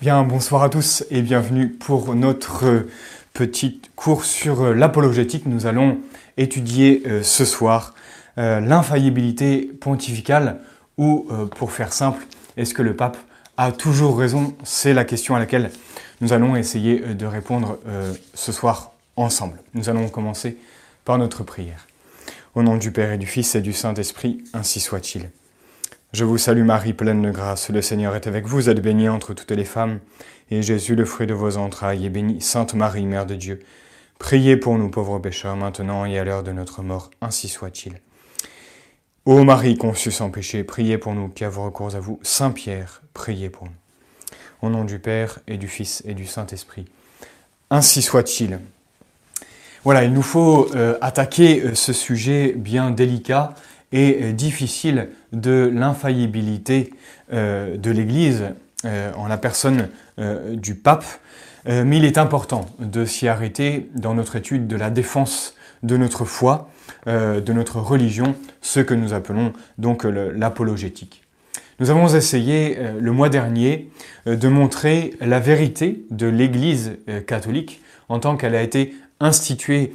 Bien, bonsoir à tous et bienvenue pour notre petit cours sur l'apologétique. Nous allons étudier euh, ce soir euh, l'infaillibilité pontificale ou, euh, pour faire simple, est-ce que le pape a toujours raison? C'est la question à laquelle nous allons essayer de répondre ce soir ensemble. Nous allons commencer par notre prière. Au nom du Père et du Fils et du Saint-Esprit, ainsi soit-il. Je vous salue Marie, pleine de grâce, le Seigneur est avec vous, vous êtes bénie entre toutes les femmes, et Jésus, le fruit de vos entrailles, est béni. Sainte Marie, Mère de Dieu, priez pour nous pauvres pécheurs, maintenant et à l'heure de notre mort, ainsi soit-il. Ô Marie conçue sans péché, priez pour nous qui avons recours à vous. Saint Pierre, priez pour nous. Au nom du Père et du Fils et du Saint-Esprit, ainsi soit-il. Voilà, il nous faut euh, attaquer euh, ce sujet bien délicat et euh, difficile de l'infaillibilité euh, de l'Église euh, en la personne du pape, mais il est important de s'y arrêter dans notre étude de la défense de notre foi, de notre religion, ce que nous appelons donc l'apologétique. Nous avons essayé le mois dernier de montrer la vérité de l'Église catholique en tant qu'elle a été instituée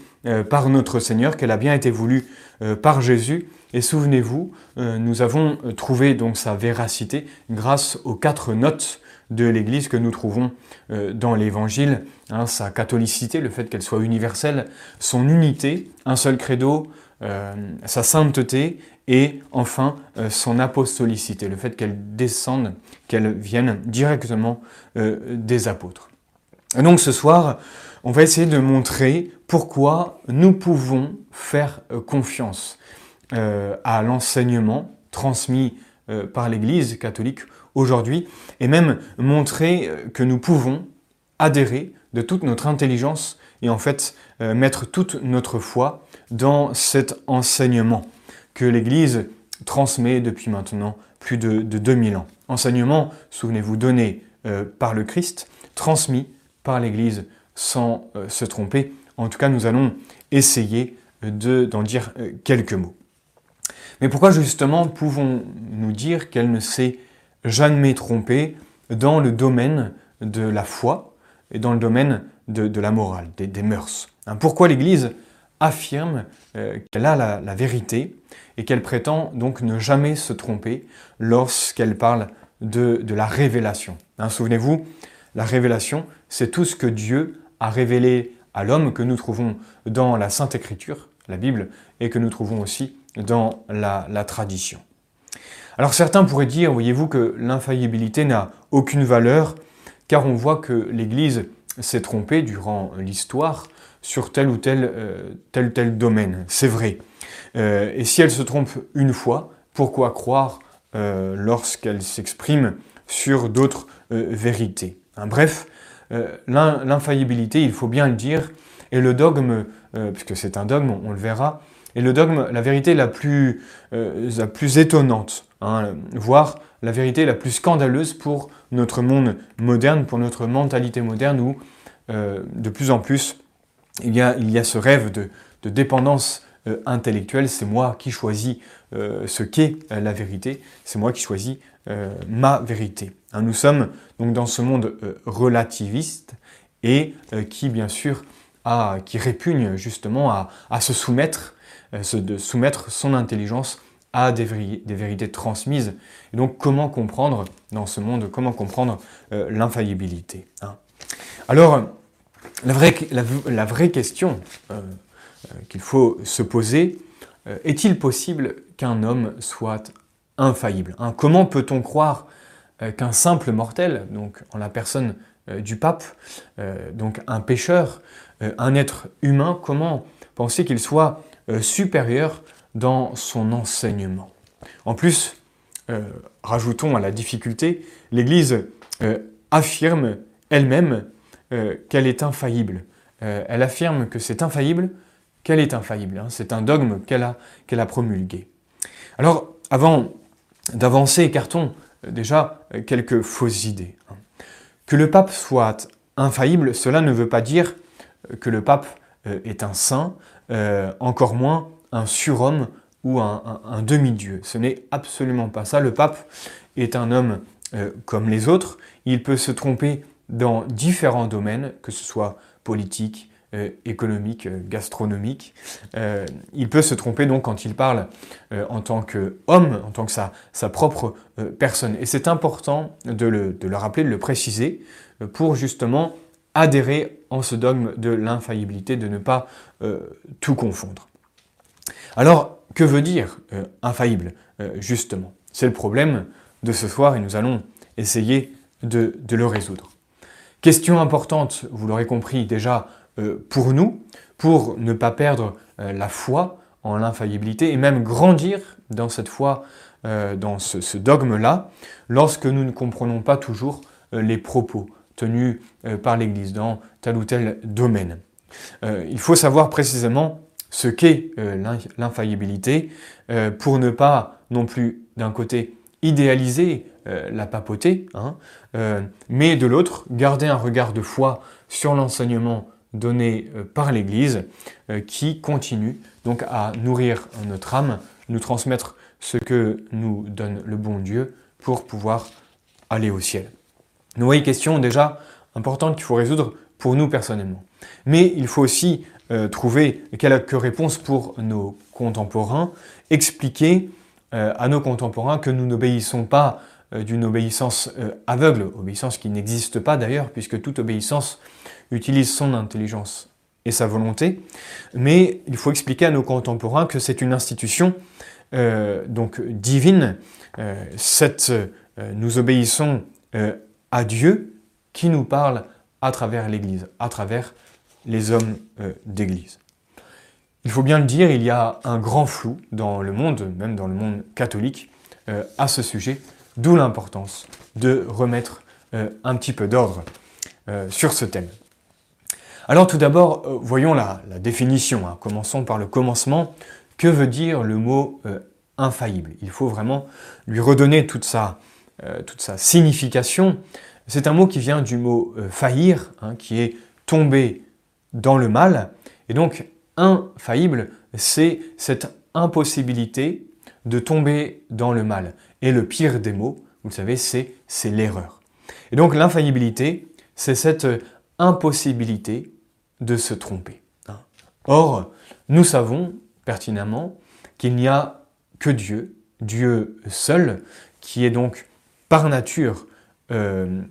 par notre Seigneur, qu'elle a bien été voulue par Jésus et souvenez-vous, euh, nous avons euh, trouvé donc sa véracité grâce aux quatre notes de l'Église que nous trouvons euh, dans l'Évangile, hein, sa catholicité, le fait qu'elle soit universelle, son unité, un seul credo, sa sainteté et enfin son apostolicité, le fait qu'elle descende, qu'elle vienne directement des apôtres. Et donc ce soir, on va essayer de montrer pourquoi nous pouvons faire confiance euh, à l'enseignement transmis euh, par l'Église catholique aujourd'hui, et même montrer euh, que nous pouvons adhérer de toute notre intelligence et en fait mettre toute notre foi dans cet enseignement que l'Église transmet depuis maintenant plus de, 2000 ans. Enseignement, souvenez-vous, donné par le Christ, transmis par l'Église sans se tromper. En tout cas, nous allons essayer d'en dire quelques mots. Mais pourquoi justement pouvons-nous dire qu'elle ne s'est jamais trompée dans le domaine de la foi et dans le domaine de, la morale, des, mœurs hein, Pourquoi l'Église affirme euh, qu'elle a la, vérité et qu'elle prétend donc ne jamais se tromper lorsqu'elle parle de, la révélation hein, Souvenez-vous, la révélation, c'est tout ce que Dieu a révélé à l'homme que nous trouvons dans la Sainte Écriture, la Bible, et que nous trouvons aussi dans la, tradition. Alors certains pourraient dire, voyez-vous, que l'infaillibilité n'a aucune valeur, car on voit que l'Église s'est trompée durant l'histoire sur tel ou tel, euh, tel, domaine. C'est vrai. Euh, et si elle se trompe une fois, pourquoi croire euh, lorsqu'elle s'exprime sur d'autres vérités? Hein, Bref, l'infaillibilité, il faut bien le dire, et le dogme, puisque c'est un dogme, on le verra, et le dogme, la vérité la plus, euh, la plus étonnante, hein, voire la vérité la plus scandaleuse pour notre monde moderne, pour notre mentalité moderne, où euh, de plus en plus il y a, ce rêve de, de dépendance euh, intellectuelle. C'est moi qui choisis ce qu'est la vérité, c'est moi qui choisis ma vérité. Hein, nous sommes donc dans ce monde relativiste et qui, bien sûr, qui répugne justement à, se soumettre euh, de soumettre son intelligence à des, vérités transmises. Et donc comment comprendre dans ce monde, comment comprendre euh, l'infaillibilité hein? Alors, la vraie, la, vraie question euh, qu'il faut se poser, est-il possible qu'un homme soit infaillible hein? Comment peut-on croire qu'un simple mortel, donc en la personne du pape, donc un pécheur, un être humain, comment penser qu'il soit euh, supérieur dans son enseignement? En plus, euh, rajoutons à la difficulté, l'Église euh, affirme elle-même qu'elle est infaillible. elle affirme que c'est infaillible, qu'elle est infaillible. Hein. C'est un dogme qu'elle a, qu'elle a promulgué. Alors, avant d'avancer, écartons déjà quelques fausses idées. Hein. Que le pape soit infaillible, cela ne veut pas dire que le pape est un saint, euh, encore moins un surhomme ou un, demi-dieu. Ce n'est absolument pas ça. Le pape est un homme comme les autres, il peut se tromper dans différents domaines, que ce soit politique, euh, économique, euh, gastronomique. Euh, il peut se tromper donc quand il parle en tant qu'homme, en tant que sa, sa propre personne. Et c'est important de le, de le, rappeler, de le préciser, pour justement adhérer en ce dogme de l'infaillibilité, de ne pas tout confondre. Alors, que veut dire infaillible, justement? C'est le problème de ce soir et nous allons essayer de, de le résoudre. Question importante, vous l'aurez compris déjà, pour nous, pour ne pas perdre euh, la foi en l'infaillibilité et même grandir dans cette foi, euh, dans ce, dogme-là, lorsque nous ne comprenons pas toujours les propos tenus par l'Église dans tel ou tel domaine. il faut savoir précisément ce qu'est l'infaillibilité pour ne pas non plus d'un côté idéaliser la papauté, hein, mais de l'autre garder un regard de foi sur l'enseignement donné euh, par l'Église euh, qui continue donc à nourrir notre âme, nous transmettre ce que nous donne le bon Dieu pour pouvoir aller au ciel. Nous voyez, question déjà importante qu'il faut résoudre pour nous personnellement. Mais il faut aussi euh, trouver quelques réponses pour nos contemporains, expliquer à nos contemporains que nous n'obéissons pas d'une obéissance aveugle, obéissance qui n'existe pas d'ailleurs, puisque toute obéissance utilise son intelligence et sa volonté, mais il faut expliquer à nos contemporains que c'est une institution euh, donc divine. Euh, cette, euh, nous obéissons à Dieu qui nous parle à travers l'Église, à travers les hommes d'Église. Il faut bien le dire, il y a un grand flou dans le monde, même dans le monde catholique, à ce sujet, d'où l'importance de remettre un petit peu d'ordre sur ce thème. Alors tout d'abord, euh, voyons la, définition. Hein. Commençons par le commencement. Que veut dire le mot euh, infaillible? Il faut vraiment lui redonner toute sa, euh, toute sa signification. C'est un mot qui vient du mot faillir, hein, qui est tomber dans le mal. Et donc, infaillible, c'est cette impossibilité de tomber dans le mal. Et le pire des mots, vous le savez, c'est l'erreur. Et donc l'infaillibilité, c'est cette impossibilité de se tromper. Hein. Or, nous savons pertinemment qu'il n'y a que Dieu, Dieu seul, qui est donc par nature euh,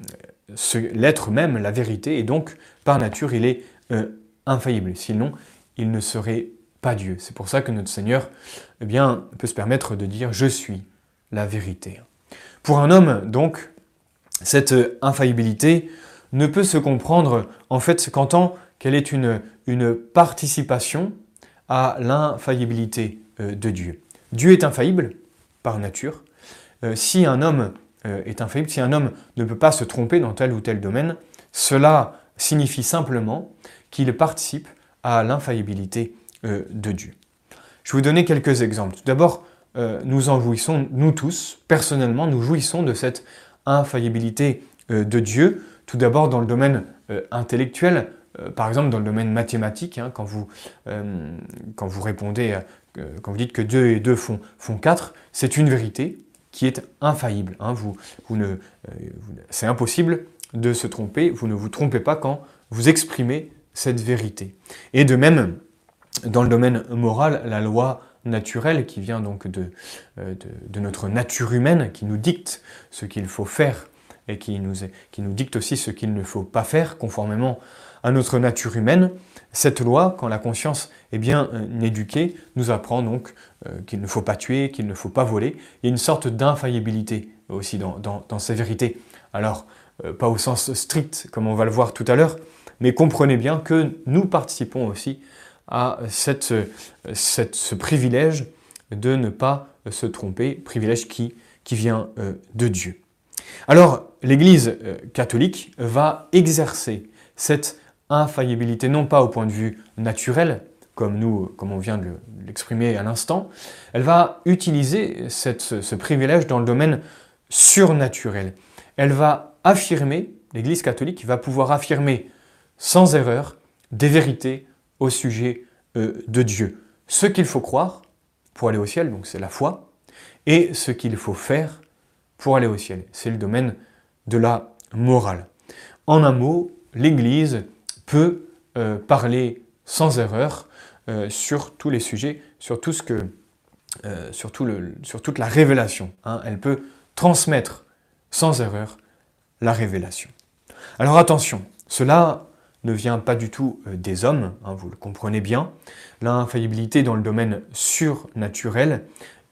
l'être même, la vérité, et donc par nature il est euh, infaillible. Sinon, il ne serait pas Dieu. C'est pour ça que notre Seigneur eh bien, peut se permettre de dire Je suis la vérité. Pour un homme, donc, cette infaillibilité ne peut se comprendre en fait qu'en tant quelle est une, participation à l'infaillibilité euh, de Dieu. Dieu est infaillible par nature. Euh, si un homme euh, est infaillible, si un homme ne peut pas se tromper dans tel ou tel domaine, cela signifie simplement qu'il participe à l'infaillibilité de Dieu. Je vais vous donner quelques exemples. Tout d'abord, nous en jouissons, nous tous, personnellement, nous jouissons de cette infaillibilité de Dieu. Tout d'abord dans le domaine intellectuel, euh, par exemple, dans le domaine mathématique, hein, quand, vous, euh, quand vous répondez, euh, quand vous dites que 2 et 2 font, font 4, c'est une vérité qui est infaillible. Hein. Vous, vous ne, c'est impossible de se tromper, vous ne vous trompez pas quand vous exprimez cette vérité. Et de même, dans le domaine moral, la loi naturelle qui vient donc de, de, de notre nature humaine, qui nous dicte ce qu'il faut faire et qui nous, qui nous dicte aussi ce qu'il ne faut pas faire conformément à notre nature humaine. Cette loi, quand la conscience est bien euh, éduquée, nous apprend donc euh, qu'il ne faut pas tuer, qu'il ne faut pas voler. Il y a une sorte d'infaillibilité aussi dans, ces vérités. Alors, euh, pas au sens strict, comme on va le voir tout à l'heure, mais comprenez bien que nous participons aussi à cette, ce privilège de ne pas se tromper, privilège qui, qui vient de Dieu. Alors, l'Église catholique va exercer cette infaillibilité, non pas au point de vue naturel, comme nous, comme on vient de l'exprimer à l'instant, elle va utiliser ce, privilège dans le domaine surnaturel. Elle va affirmer, l'Église catholique va pouvoir affirmer sans erreur des vérités au sujet euh, de Dieu. Ce qu'il faut croire pour aller au ciel, donc c'est la foi, et ce qu'il faut faire pour aller au ciel. C'est le domaine de la morale. En un mot, l'Église peut euh, parler sans erreur euh, sur tous les sujets, sur tout ce que, euh, sur, toute la révélation. Hein. Elle peut transmettre sans erreur la révélation. Alors attention, cela ne vient pas du tout des hommes, hein, vous le comprenez bien. L'infaillibilité dans le domaine surnaturel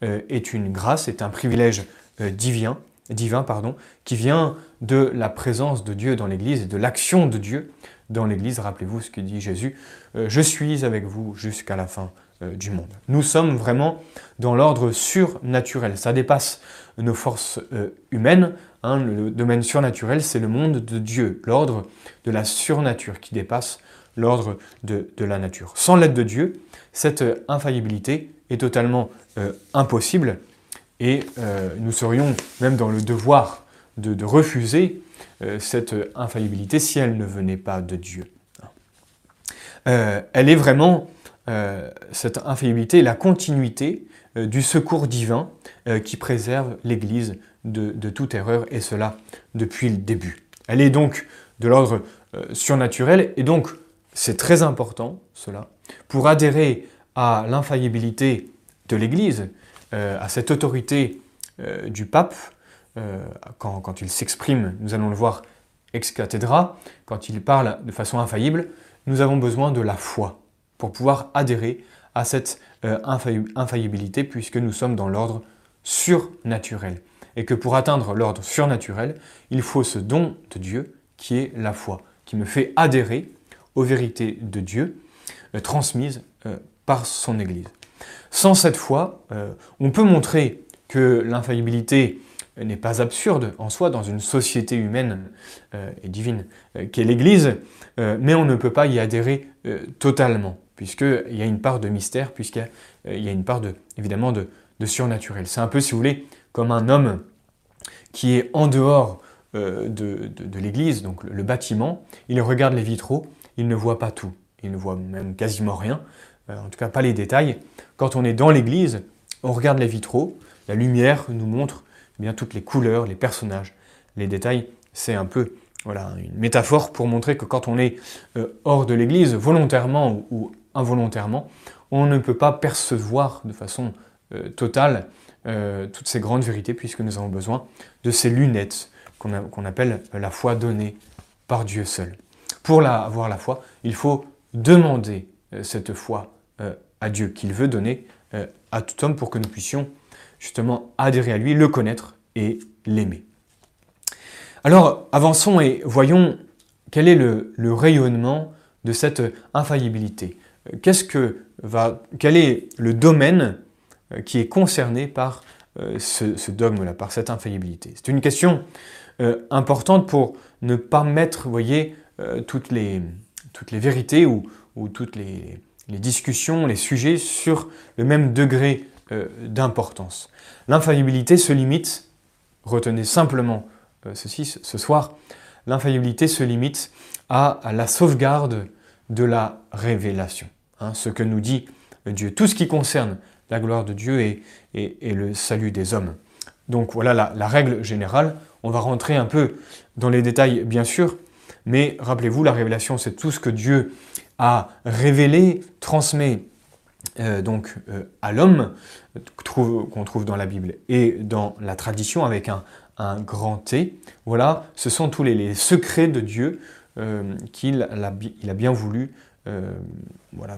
est une grâce, est un privilège divin, divin pardon, qui vient de la présence de Dieu dans l'Église et de l'action de Dieu dans l'Église. Rappelez-vous ce que dit Jésus, euh, je suis avec vous jusqu'à la fin euh, du monde. Nous sommes vraiment dans l'ordre surnaturel. Ça dépasse nos forces euh, humaines. Hein. le domaine surnaturel, c'est le monde de Dieu, l'ordre de la surnature qui dépasse l'ordre de, la nature. Sans l'aide de Dieu, cette infaillibilité est totalement impossible et nous serions même dans le devoir de refuser euh, cette infaillibilité si elle ne venait pas de Dieu. Euh, elle est vraiment, euh, cette infaillibilité, la continuité du secours divin qui préserve l'Église de, toute erreur, et cela depuis le début. Elle est donc de l'ordre surnaturel, et donc c'est très important, cela, pour adhérer à l'infaillibilité de l'Église, à cette autorité du pape, euh, quand, il s'exprime, nous allons le voir ex cathedra, quand il parle de façon infaillible, nous avons besoin de la foi pour pouvoir adhérer à cette euh, infaillibilité puisque nous sommes dans l'ordre surnaturel. Et que pour atteindre l'ordre surnaturel, il faut ce don de Dieu qui est la foi, qui me fait adhérer aux vérités de Dieu euh, transmises par son Église. Sans cette foi, on peut montrer que l'infaillibilité n'est pas absurde en soi dans une société humaine euh, et divine euh, qu'est l'Église, euh, mais on ne peut pas y adhérer totalement, puisqu'il y a une part de mystère, puisqu'il y, a une part de, évidemment de, surnaturel. C'est un peu, si vous voulez, comme un homme qui est en dehors de, l'Église, donc le, bâtiment, il regarde les vitraux, il ne voit pas tout, il ne voit même quasiment rien, en tout cas pas les détails. Quand on est dans l'Église, on regarde les vitraux, la lumière nous montre bien toutes les couleurs, les personnages, les détails. C'est un peu voilà, une métaphore pour montrer que quand on est euh, hors de l'Église, volontairement ou, involontairement, on ne peut pas percevoir de façon euh, totale euh, toutes ces grandes vérités, puisque nous avons besoin de ces lunettes qu'on appelle la foi donnée par Dieu seul. Pour avoir la foi, il faut demander cette foi à Dieu qu'il veut donner à tout homme pour que nous puissions justement adhérer à lui, le connaître et l'aimer. Alors avançons et voyons quel est le, rayonnement de cette infaillibilité. Qu'est-ce que va, quel est le domaine euh, qui est concerné par euh, ce, dogme-là, par cette infaillibilité? C'est une question euh, importante pour ne pas mettre, voyez, toutes, les, toutes les vérités ou, toutes les, discussions, les sujets sur le même degré d'importance. L'infaillibilité se limite, retenez simplement euh, ceci ce soir, l'infaillibilité se limite à, la sauvegarde de la révélation. Hein, ce que nous dit Dieu, tout ce qui concerne la gloire de Dieu et, le salut des hommes. Donc voilà la, la, règle générale. On va rentrer un peu dans les détails, bien sûr, mais rappelez-vous, la révélation, c'est tout ce que Dieu a révélé, transmet euh, donc euh, à l'homme qu'on trouve dans la Bible et dans la tradition avec un, grand T. Voilà, ce sont tous les, secrets de Dieu euh, qu'il a, bien voulu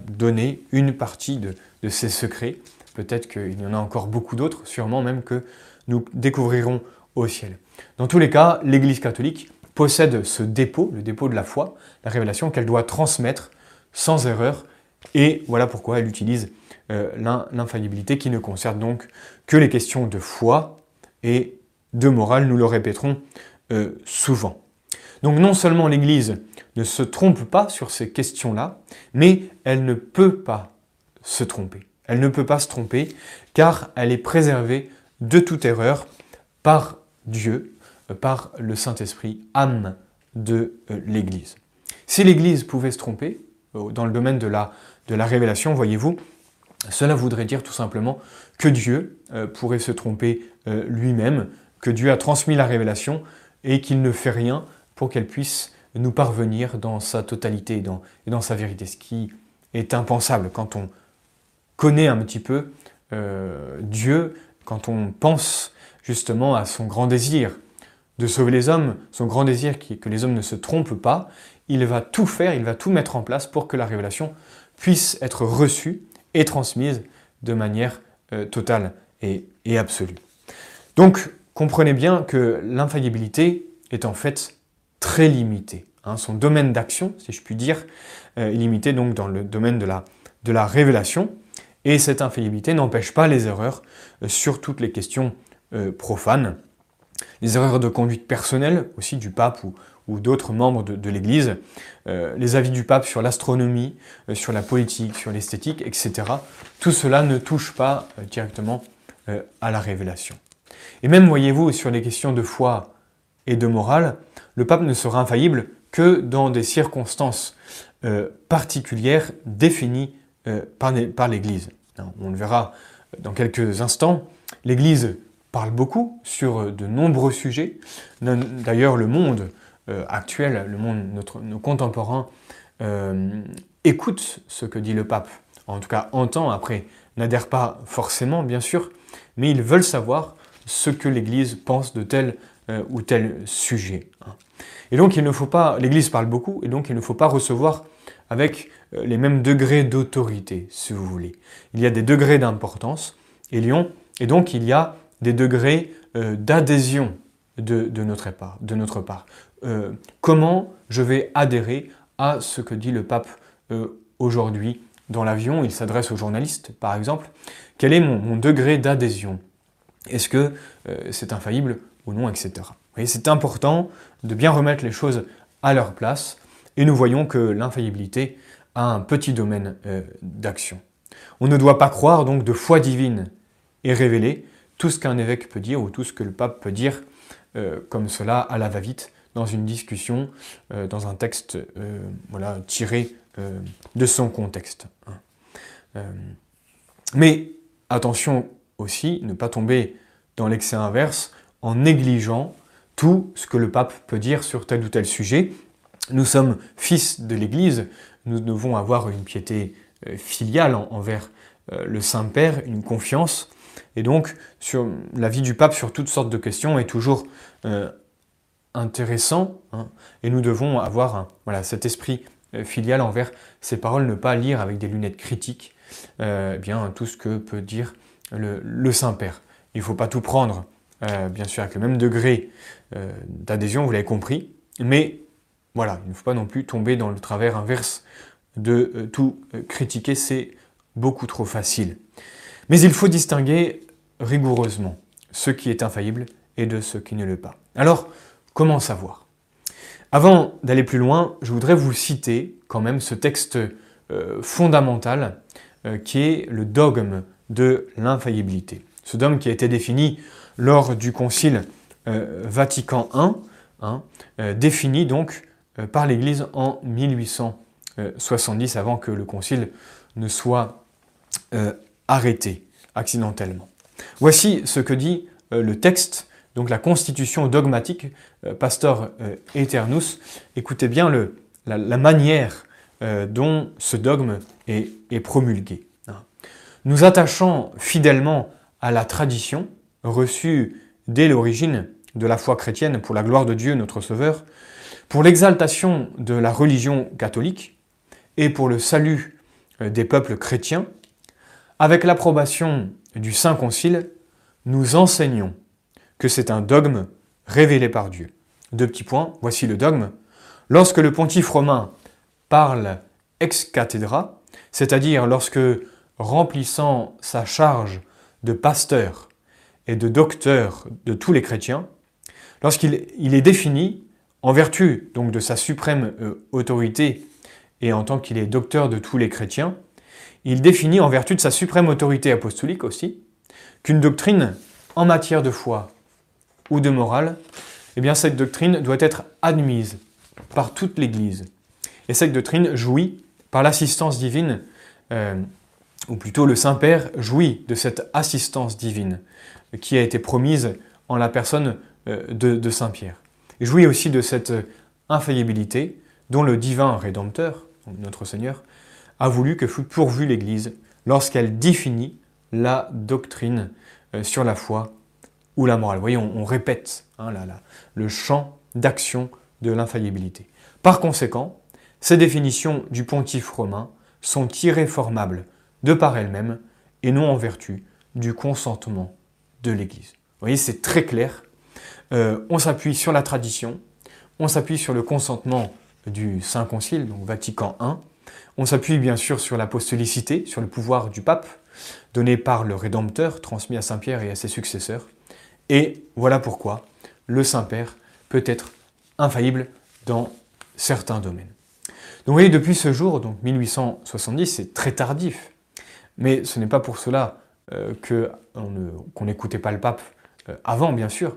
donner une partie de, de ces secrets. Peut-être qu'il y en a encore beaucoup d'autres, sûrement même que nous découvrirons au ciel. Dans tous les cas, l'Église catholique possède ce dépôt, le dépôt de la foi, la révélation qu'elle doit transmettre sans erreur et voilà pourquoi elle utilise euh, l'infaillibilité qui ne concerne donc que les questions de foi et de morale, nous le répéterons euh, souvent. Donc non seulement l'Église ne se trompe pas sur ces questions-là, mais elle ne peut pas se tromper. Elle ne peut pas se tromper car elle est préservée de toute erreur par Dieu, euh, par le Saint-Esprit, âme de l'Église. Si l'Église pouvait se tromper dans le domaine de la révélation, voyez-vous, cela voudrait dire tout simplement que Dieu euh, pourrait se tromper euh, lui-même, que Dieu a transmis la révélation et qu'il ne fait rien pour qu'elle puisse nous parvenir dans sa totalité et dans, sa vérité, ce qui est impensable. Quand on connaît un petit peu euh, Dieu, quand on pense justement à son grand désir de sauver les hommes, son grand désir est que les hommes ne se trompent pas, il va tout faire, il va tout mettre en place pour que la révélation puisse être reçue et transmise de manière euh, totale et, absolue. Donc, comprenez bien que l'infaillibilité est en fait très limitée. Hein. son domaine d'action, si je puis dire, euh, est limité donc dans le domaine de la, révélation. Et cette infaillibilité n'empêche pas les erreurs euh, sur toutes les questions profanes. Les erreurs de conduite personnelle aussi du pape ou, ou d'autres membres de, l'Église, euh, les avis du pape sur l'astronomie, euh, sur la politique, sur l'esthétique, etc. Tout cela ne touche pas euh, directement à la révélation. Et même, voyez-vous, sur les questions de foi et de morale, le pape ne sera infaillible que dans des circonstances particulières définies par, par l'Église. On le verra dans quelques instants. L'Église parle beaucoup sur de nombreux sujets. D'ailleurs, le monde actuel, le monde, nos contemporains, euh, écoutent ce que dit le pape, en tout cas entend, après, n'adhèrent pas forcément, bien sûr, mais ils veulent savoir ce que l'Église pense de tel euh, ou tel sujet. Hein. Et donc, il ne faut pas, l'Église parle beaucoup, et donc il ne faut pas recevoir avec les mêmes degrés d'autorité, si vous voulez. Il y a des degrés d'importance, et, donc il y a des degrés d'adhésion de notre part. Euh, comment je vais adhérer à ce que dit le pape euh, aujourd'hui dans l'avion. Il s'adresse aux journalistes, par exemple. Quel est mon, degré d'adhésion? Est-ce que euh, c'est infaillible ou non, etc. C'est important de bien remettre les choses à leur place et nous voyons que l'infaillibilité a un petit domaine d'action. On ne doit pas croire donc de foi divine et révéler tout ce qu'un évêque peut dire ou tout ce que le pape peut dire comme cela à la va-vite dans une discussion, euh, dans un texte euh, voilà, tiré euh, de son contexte. Hein. mais attention aussi, ne pas tomber dans l'excès inverse en négligeant tout ce que le pape peut dire sur tel ou tel sujet. Nous sommes fils de l'Église, nous devons avoir une piété filiale envers le Saint-Père, une confiance. Et donc, sur la vie du pape sur toutes sortes de questions est toujours intéressant, hein, et nous devons avoir voilà, cet esprit euh, filial envers ces paroles, ne pas lire avec des lunettes critiques euh, eh bien, tout ce que peut dire le, Saint-Père. Il ne faut pas tout prendre, euh, bien sûr, avec le même degré d'adhésion, vous l'avez compris, mais voilà, il ne faut pas non plus tomber dans le travers inverse de tout critiquer, c'est beaucoup trop facile. Mais il faut distinguer rigoureusement ce qui est infaillible et de ce qui ne l'est pas. Alors, Comment savoir? Avant d'aller plus loin, je voudrais vous citer quand même ce texte euh, fondamental euh, qui est le dogme de l'infaillibilité. Ce dogme qui a été défini lors du Concile euh, Vatican I, hein, défini donc par l'Église en 1870 avant que le Concile ne soit arrêté accidentellement. Voici ce que dit le texte donc la constitution dogmatique, euh, Pastor euh, Eternus, écoutez bien la, manière euh, dont ce dogme est, promulgué. Hein. Nous attachant fidèlement à la tradition reçue dès l'origine de la foi chrétienne pour la gloire de Dieu notre Sauveur, pour l'exaltation de la religion catholique et pour le salut des peuples chrétiens, avec l'approbation du Saint Concile, nous enseignons que c'est un dogme révélé par Dieu. Deux petits points, voici le dogme. Lorsque le pontife romain parle ex cathedra, c'est-à-dire lorsque, remplissant sa charge de pasteur et de docteur de tous les chrétiens, lorsqu'il est défini, en vertu donc de sa suprême euh, autorité et en tant qu'il est docteur de tous les chrétiens, il définit en vertu de sa suprême autorité apostolique aussi, qu'une doctrine en matière de foi ou de morale, eh bien cette doctrine doit être admise par toute l'Église. Et cette doctrine jouit par l'assistance divine, euh, ou plutôt le Saint-Père jouit de cette assistance divine qui a été promise en la personne euh, de, Saint Pierre. Et jouit aussi de cette infaillibilité dont le divin Rédempteur, notre Seigneur, a voulu que fût pourvue l'Église lorsqu'elle définit la doctrine euh, sur la foi ou la morale. Vous voyez, on, répète hein, le champ d'action de l'infaillibilité. Par conséquent, ces définitions du pontife romain sont irréformables de par elles-mêmes et non en vertu du consentement de l'Église. Vous voyez, c'est très clair. Euh, on s'appuie sur la tradition, on s'appuie sur le consentement du Saint Concile, donc Vatican I, on s'appuie bien sûr sur l'apostolicité, sur le pouvoir du pape, donné par le Rédempteur, transmis à Saint Pierre et à ses successeurs. Et voilà pourquoi le Saint-Père peut être infaillible dans certains domaines. Donc vous voyez, depuis ce jour, donc 1870, c'est très tardif, mais ce n'est pas pour cela euh, qu'on n'écoutait pas le pape euh, avant, bien sûr.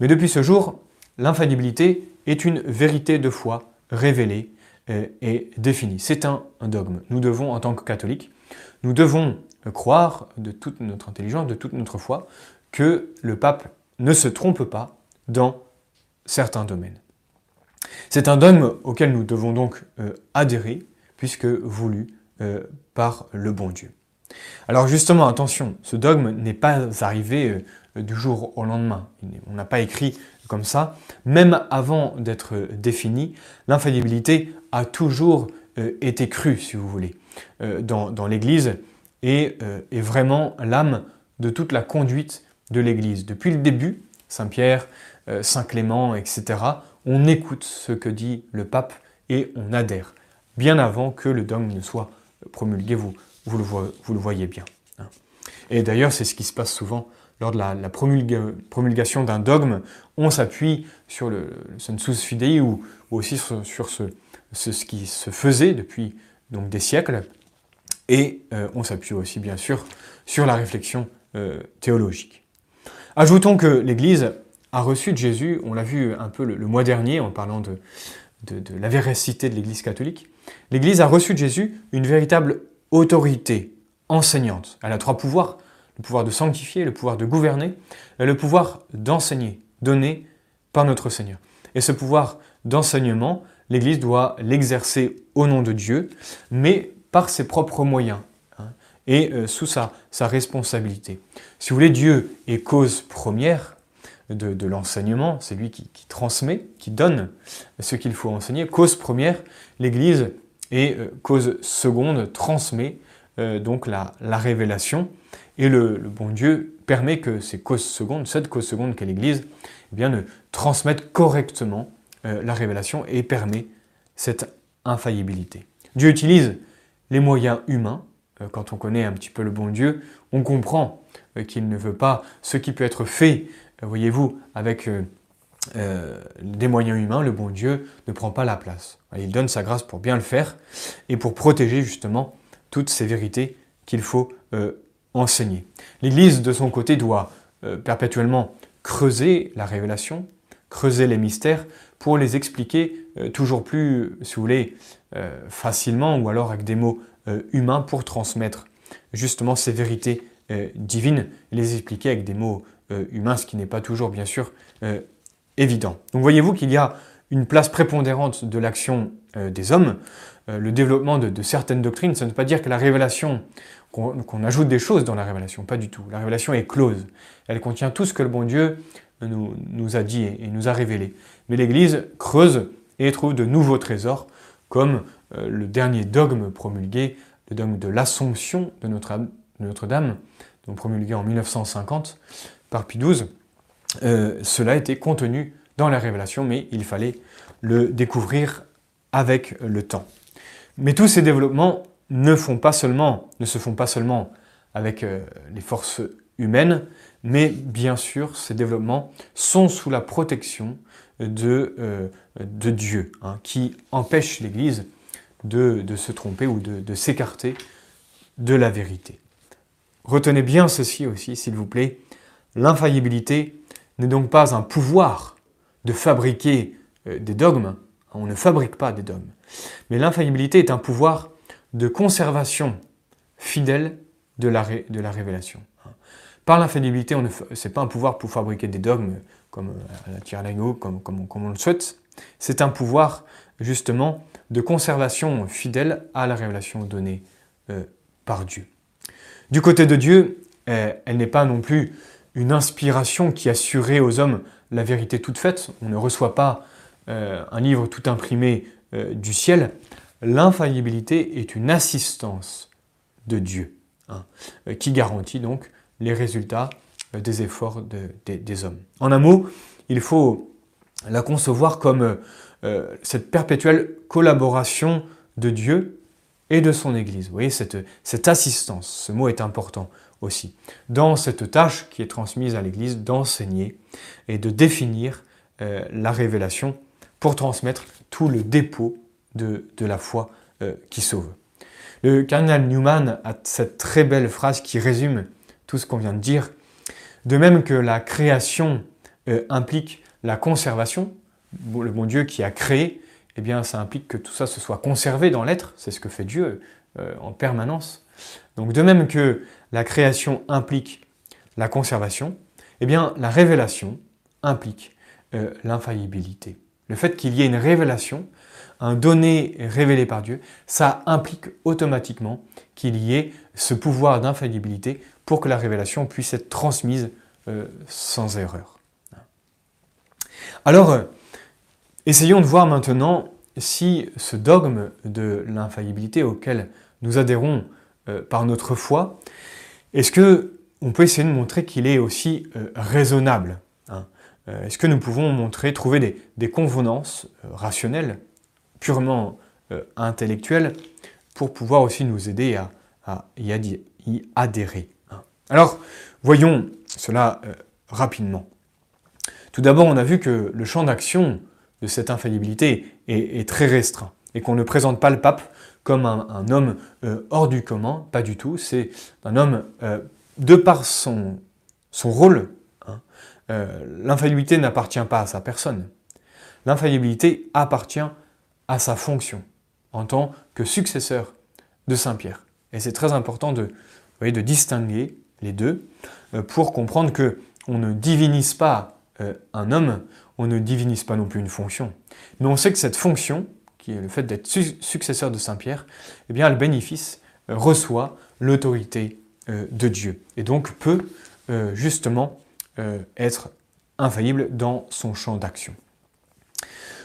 Mais depuis ce jour, l'infaillibilité est une vérité de foi révélée euh, et définie. C'est un, un, dogme. Nous devons, en tant que catholiques, nous devons croire de toute notre intelligence, de toute notre foi, que le pape ne se trompe pas dans certains domaines. C'est un dogme auquel nous devons donc euh, adhérer, puisque voulu euh, par le bon Dieu. Alors justement, attention, ce dogme n'est pas arrivé euh, du jour au lendemain. On n'a pas écrit comme ça. Même avant d'être défini, l'infaillibilité a toujours été crue, si vous voulez, dans, l'Église et est vraiment l'âme de toute la conduite de l'Église. Depuis le début, Saint Pierre, Saint Clément, etc., on écoute ce que dit le pape et on adhère, bien avant que le dogme ne soit promulgué, vous, vous, le, voyez bien. Hein. Et d'ailleurs, c'est ce qui se passe souvent lors de la, promulgation d'un dogme, on s'appuie sur le, sensus fidei ou, aussi sur, ce, qui se faisait depuis donc, des siècles, et euh, on s'appuie aussi bien sûr sur la réflexion euh, théologique. Ajoutons que l'Église a reçu de Jésus, on l'a vu un peu le, mois dernier en parlant de, la véracité de l'Église catholique, l'Église a reçu de Jésus une véritable autorité enseignante. Elle a trois pouvoirs, le pouvoir de sanctifier, le pouvoir de gouverner, et le pouvoir d'enseigner, donné par notre Seigneur. Et ce pouvoir d'enseignement, l'Église doit l'exercer au nom de Dieu, mais par ses propres moyens et euh, sous sa, sa responsabilité. Si vous voulez, Dieu est cause première, de, l'enseignement, c'est lui qui, transmet, qui donne ce qu'il faut enseigner. Cause première, l'Église, et euh, cause seconde, transmet euh, donc la, révélation. Et le, bon Dieu permet que ces causes secondes, cette cause seconde qu'est l'Église, eh bien, ne transmettent correctement la révélation et permet cette infaillibilité. Dieu utilise les moyens humains. Quand on connaît un petit peu le bon Dieu, on comprend qu'il ne veut pas ce qui peut être fait voyez-vous, avec euh, euh, des moyens humains, le bon Dieu ne prend pas la place. Il donne sa grâce pour bien le faire et pour protéger justement toutes ces vérités qu'il faut euh, enseigner. L'Église, de son côté, doit perpétuellement creuser la révélation, creuser les mystères pour les expliquer toujours plus, si vous voulez, facilement ou alors avec des mots humains pour transmettre justement ces vérités divines, les expliquer avec des mots euh, humain, ce qui n'est pas toujours, bien sûr, euh, évident. Donc voyez-vous qu'il y a une place prépondérante de l'action euh, des hommes. le développement de, certaines doctrines, ça ne veut pas dire que la révélation, qu'on ajoute des choses dans la révélation, pas du tout. La révélation est close. Elle contient tout ce que le bon Dieu nous, a dit et, nous a révélé. Mais l'Église creuse et trouve de nouveaux trésors, comme le dernier dogme promulgué, le dogme de l'Assomption de Notre-Dame, promulgué en 1950, par Pie XII, euh, cela était contenu dans la révélation, mais il fallait le découvrir avec le temps. Mais tous ces développements ne, se font pas seulement avec euh, les forces humaines, mais bien sûr, ces développements sont sous la protection de, euh, de Dieu, hein, qui empêche l'Église de, se tromper ou de, s'écarter de la vérité. Retenez bien ceci aussi, s'il vous plaît, L'infaillibilité n'est donc pas un pouvoir de fabriquer euh, des dogmes, on ne fabrique pas des dogmes, mais l'infaillibilité est un pouvoir de conservation fidèle de la, révélation. Par l'infaillibilité, ce n'est pas un pouvoir pour fabriquer des dogmes comme à la tire comme on le souhaite. C'est un pouvoir justement de conservation fidèle à la révélation donnée par Dieu. Du côté de Dieu, elle n'est pas non plus une inspiration qui assurait aux hommes la vérité toute faite. On ne reçoit pas euh, un livre tout imprimé euh, du ciel. L'infaillibilité est une assistance de Dieu, hein, euh, qui garantit donc les résultats des efforts des hommes. En un mot, il faut la concevoir comme cette perpétuelle collaboration de Dieu et de son Église. Vous voyez, cette, cette assistance, ce mot est important aussi, dans cette tâche qui est transmise à l'Église d'enseigner et de définir euh, la révélation pour transmettre tout le dépôt de, la foi euh, qui sauve. Le cardinal Newman a cette très belle phrase qui résume tout ce qu'on vient de dire. De même que la création euh, implique la conservation, le bon Dieu qui a créé, eh bien ça implique que tout ça se soit conservé dans l'être, c'est ce que fait Dieu en permanence. Donc de même que la création implique la conservation, eh bien la révélation implique euh, l'infaillibilité. Le fait qu'il y ait une révélation, un donné révélé par Dieu, ça implique automatiquement qu'il y ait ce pouvoir d'infaillibilité pour que la révélation puisse être transmise euh, sans erreur. Alors, euh, essayons de voir maintenant si ce dogme de l'infaillibilité auquel nous adhérons par notre foi, est-ce que on peut essayer de montrer qu'il est aussi euh, raisonnable hein euh, Est-ce que nous pouvons montrer, trouver des, convenances euh, rationnelles, purement intellectuelles, pour pouvoir aussi nous aider à, y, adhérer hein Alors, voyons cela rapidement. Tout d'abord, on a vu que le champ d'action cette infaillibilité est très restreint et qu'on ne présente pas le pape comme un, homme euh, hors du commun, pas du tout. C'est un homme, euh, de par son, rôle, hein, euh, l'infaillibilité n'appartient pas à sa personne. L'infaillibilité appartient à sa fonction en tant que successeur de Saint Pierre. Et c'est très important de, voyez, de distinguer les deux pour comprendre que on ne divinise pas un homme, on ne divinise pas non plus une fonction. Mais on sait que cette fonction, qui est le fait d'être successeur de Saint Pierre, eh bien le bénéfice euh, reçoit l'autorité euh, de Dieu et donc peut euh, justement être infaillible dans son champ d'action.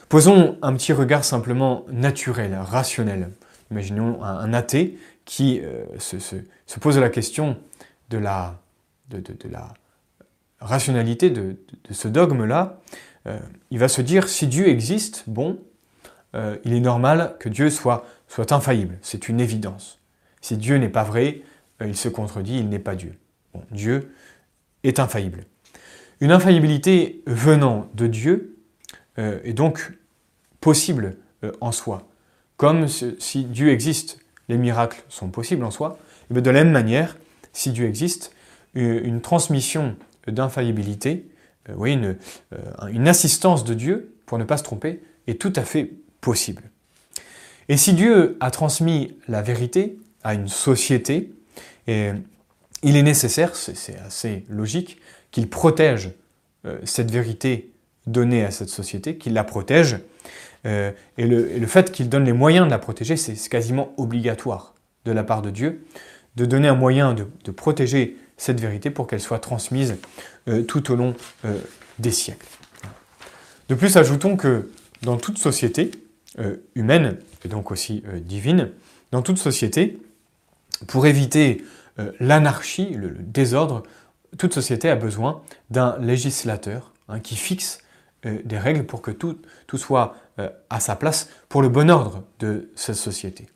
Posons un petit regard simplement naturel, rationnel. Imaginons un, athée qui se, pose la question de la, de, la rationalité de, ce dogme-là. Il va se dire, si Dieu existe, bon, euh, il est normal que Dieu soit, infaillible. C'est une évidence. Si Dieu n'est pas vrai, euh, il se contredit, il n'est pas Dieu. Dieu est infaillible. Une infaillibilité venant de Dieu euh, est donc possible en soi. Comme si Dieu existe, les miracles sont possibles en soi. De la même manière, si Dieu existe, une transmission d'infaillibilité, une, une assistance de Dieu, pour ne pas se tromper, est tout à fait possible. Et si Dieu a transmis la vérité à une société, il est nécessaire, c'est assez logique, qu'il protège euh, cette vérité donnée à cette société, qu'il la protège. Euh, et, le, fait qu'il donne les moyens de la protéger, c'est quasiment obligatoire de la part de Dieu, de donner un moyen de, protéger cette vérité pour qu'elle soit transmise euh, tout au long des siècles. De plus, ajoutons que dans toute société, euh, humaine, et donc aussi euh, divine, dans toute société, pour éviter euh, l'anarchie, le, désordre, toute société a besoin d'un législateur hein, qui fixe des règles pour que tout, tout soit à sa place pour le bon ordre de cette société.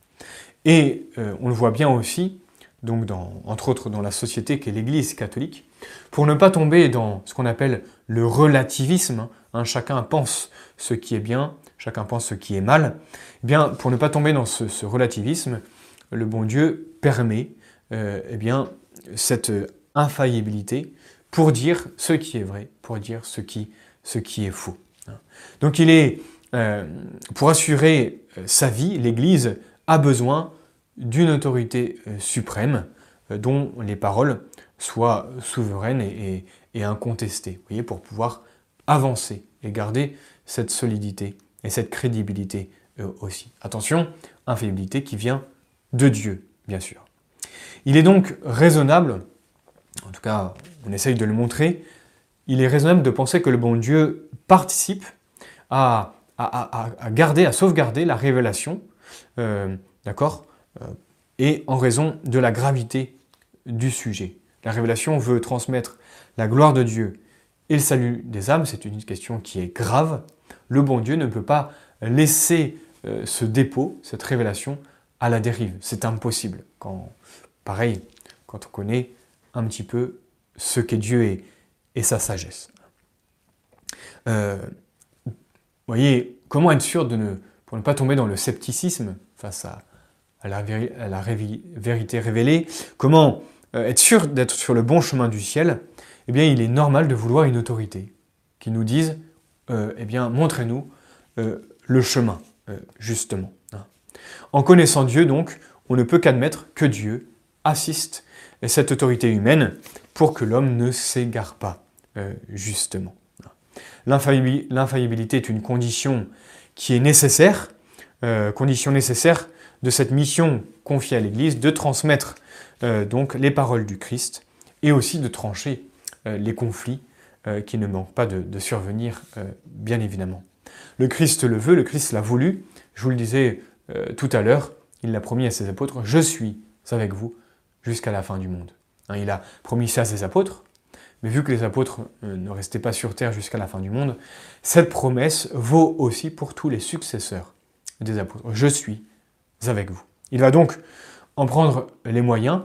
Et on le voit bien aussi, donc entre autres dans la société qu'est l'Église catholique, pour ne pas tomber dans ce qu'on appelle le relativisme, hein, chacun pense ce qui est bien, chacun pense ce qui est mal, eh bien, pour ne pas tomber dans ce, relativisme, le bon Dieu permet euh, eh bien, cette infaillibilité pour dire ce qui est vrai, pour dire ce qui, est faux. Donc il est, euh, pour assurer euh, sa vie, l'Église a besoin d'une autorité suprême, dont les paroles soient souveraines et, incontestées, pour pouvoir avancer et garder cette solidité et cette crédibilité aussi. Attention, infaillibilité qui vient de Dieu, bien sûr. Il est donc raisonnable, en tout cas on essaye de le montrer, il est raisonnable de penser que le bon Dieu participe à, garder, à sauvegarder la révélation, euh, d'accord euh, Et en raison de la gravité du sujet. La révélation veut transmettre la gloire de Dieu et le salut des âmes, c'est une question qui est grave. Le bon Dieu ne peut pas laisser euh, ce dépôt, cette révélation, à la dérive. C'est impossible. Pareil, quand on connaît un petit peu ce qu'est Dieu et, sa sagesse. Euh, vous voyez, comment être sûr de pour ne pas tomber dans le scepticisme face à, la, la vérité révélée Comment euh, être sûr d'être sur le bon chemin du ciel? Eh bien, il est normal de vouloir une autorité qui nous dise, eh bien, montrez-nous le chemin, justement. En connaissant Dieu, donc, on ne peut qu'admettre que Dieu assiste cette autorité humaine pour que l'homme ne s'égare pas, euh, justement. L'infaillibilité est une condition qui est nécessaire, euh, condition nécessaire de cette mission confiée à l'Église de transmettre euh, donc les paroles du Christ et aussi de trancher les conflits qui ne manquent pas de, survenir, bien évidemment. Le Christ le veut, le Christ l'a voulu. Je vous le disais euh, tout à l'heure, il l'a promis à ses apôtres, je suis avec vous jusqu'à la fin du monde. Hein, il a promis ça à ses apôtres, mais vu que les apôtres euh, ne restaient pas sur terre jusqu'à la fin du monde, cette promesse vaut aussi pour tous les successeurs des apôtres. Je suis avec vous. Il va donc en prendre les moyens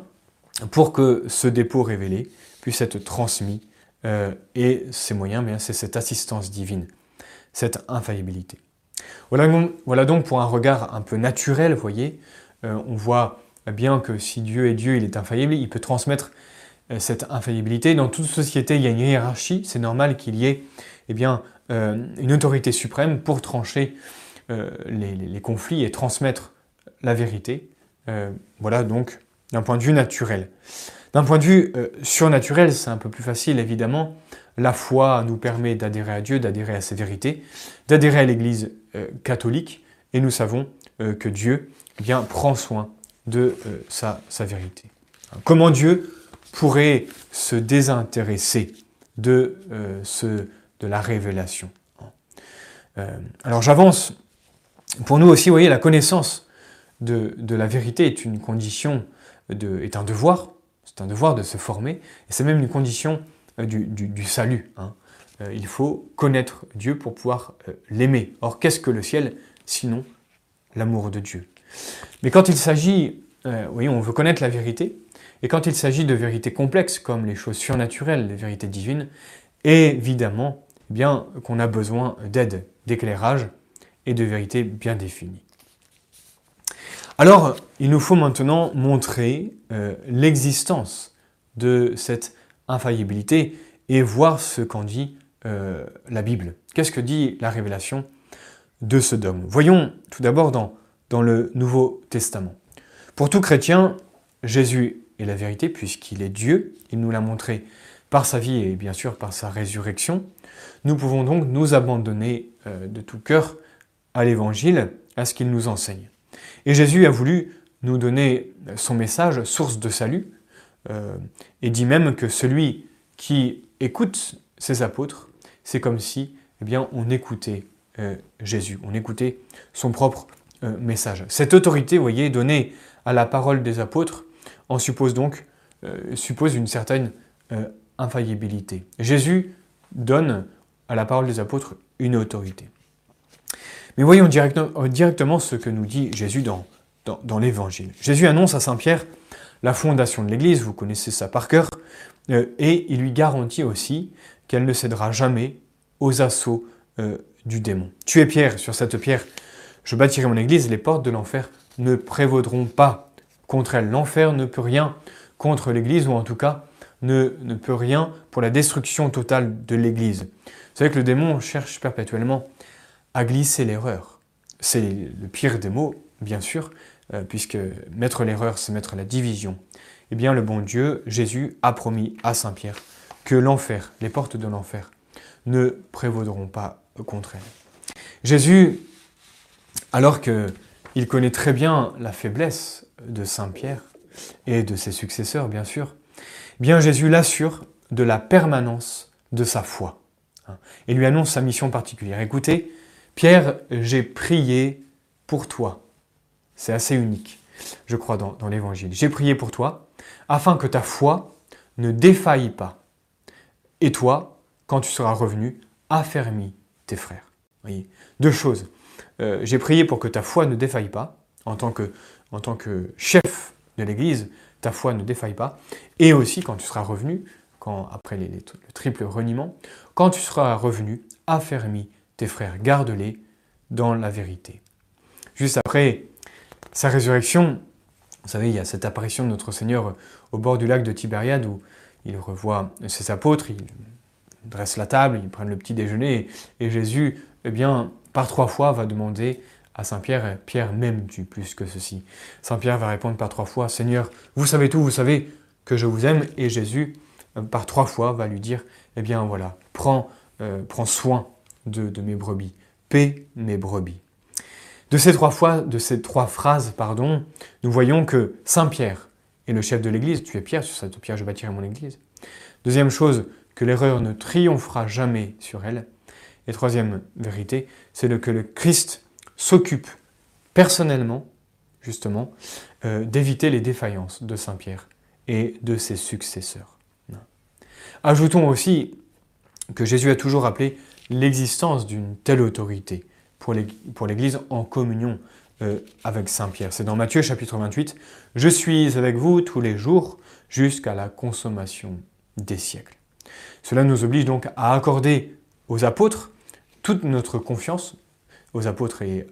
pour que ce dépôt révélé puisse être transmis. Euh, et ces moyens, c'est cette assistance divine, cette infaillibilité. Voilà, donc pour un regard un peu naturel, vous voyez, euh, on voit bien que si Dieu est Dieu, il est infaillible, il peut transmettre euh, cette infaillibilité. Dans toute société, il y a une hiérarchie, c'est normal qu'il y ait eh bien, une autorité suprême pour trancher les, conflits et transmettre la vérité. voilà donc d'un point de vue naturel. D'un point de vue surnaturel, c'est un peu plus facile évidemment. La foi nous permet d'adhérer à Dieu, d'adhérer à ses vérités, d'adhérer à l'Église euh, catholique, et nous savons euh, que Dieu eh bien, prend soin de euh, sa, vérité. Comment Dieu pourrait se désintéresser de, de la révélation? Alors j'avance. Pour nous aussi, vous voyez, la connaissance de, la vérité est une condition, est un devoir, c'est un devoir de se former, et c'est même une condition du, salut. Hein. Euh, il faut connaître Dieu pour pouvoir euh, l'aimer. Or, qu'est-ce que le ciel sinon l'amour de Dieu? Mais quand il s'agit, euh, oui, on veut connaître la vérité, et quand il s'agit de vérités complexes comme les choses surnaturelles, les vérités divines, évidemment, eh bien qu'on a besoin d'aide, d'éclairage et de vérités bien définies. Alors, il nous faut maintenant montrer l'existence de cette infaillibilité et voir ce qu'en dit euh, la Bible. Qu'est-ce que dit la révélation de ce dogme Voyons tout d'abord dans, dans le Nouveau Testament. Pour tout chrétien, Jésus est la vérité puisqu'il est Dieu. Il nous l'a montré par sa vie et bien sûr par sa résurrection. Nous pouvons donc nous abandonner euh, de tout cœur à l'Évangile, à ce qu'il nous enseigne. Et Jésus a voulu nous donner son message, source de salut, euh, et dit même que celui qui écoute ses apôtres c'est comme si eh bien, on écoutait euh, Jésus, on écoutait son propre euh, message. Cette autorité, vous voyez, donnée à la parole des apôtres, en suppose donc suppose une certaine infaillibilité. Jésus donne à la parole des apôtres une autorité. Mais voyons directement ce que nous dit Jésus dans, l'Évangile. Jésus annonce à Saint Pierre la fondation de l'Église, vous connaissez ça par cœur, et il lui garantit aussi qu'elle ne cédera jamais aux assauts euh, du démon. Tu es pierre, sur cette pierre, je bâtirai mon église, les portes de l'enfer ne prévaudront pas contre elle. L'enfer ne peut rien contre l'église, ou en tout cas ne, ne peut rien pour la destruction totale de l'église. Vous savez que le démon cherche perpétuellement à glisser l'erreur. C'est le pire des mots, bien sûr, puisque mettre l'erreur, c'est mettre la division. Eh bien, le bon Dieu, Jésus, a promis à Saint Pierre que l'enfer, les portes de l'enfer, ne prévaudront pas contre elle. Jésus, alors qu'il connaît très bien la faiblesse de Saint Pierre et de ses successeurs, bien sûr, eh bien Jésus l'assure de la permanence de sa foi hein, et lui annonce sa mission particulière. Écoutez, Pierre, j'ai prié pour toi. C'est assez unique, je crois, dans, l'Évangile. J'ai prié pour toi afin que ta foi ne défaille pas. Et toi, quand tu seras revenu, affermis tes frères. Voyez Deux choses. Euh, j'ai prié pour que ta foi ne défaille pas, en tant que, en tant que chef de l'Église, ta foi ne défaille pas. Et aussi, quand tu seras revenu, quand, après le triple reniement, quand tu seras revenu, affermis tes frères, garde-les dans la vérité. Juste après sa résurrection, vous savez, il y a cette apparition de notre Seigneur au bord du lac de Tibériade où il revoit ses apôtres, il dresse la table, ils prennent le petit déjeuner et, Jésus, eh bien, par trois fois, va demander à Saint Pierre, Pierre, m'aimes-tu plus que ceci Saint Pierre va répondre par trois fois, Seigneur, vous savez tout, vous savez que je vous aime. Et Jésus, euh, par trois fois, va lui dire, eh bien voilà, prends, euh, prends soin de, mes brebis, paie mes brebis. De ces trois fois, de ces trois phrases, pardon, nous voyons que Saint Pierre est le chef de l'Église. Tu es Pierre, sur cette pierre je bâtirai mon Église. Deuxième chose, que l'erreur ne triomphera jamais sur elle. Et troisième vérité, c'est que le Christ s'occupe personnellement, justement, euh, d'éviter les défaillances de Saint Pierre et de ses successeurs. Ajoutons aussi que Jésus a toujours rappelé l'existence d'une telle autorité pour l'Église en communion euh, avec Saint Pierre. C'est dans Matthieu chapitre 28, Je suis avec vous tous les jours jusqu'à la consommation des siècles. Cela nous oblige donc à accorder aux apôtres toute notre confiance, aux apôtres et,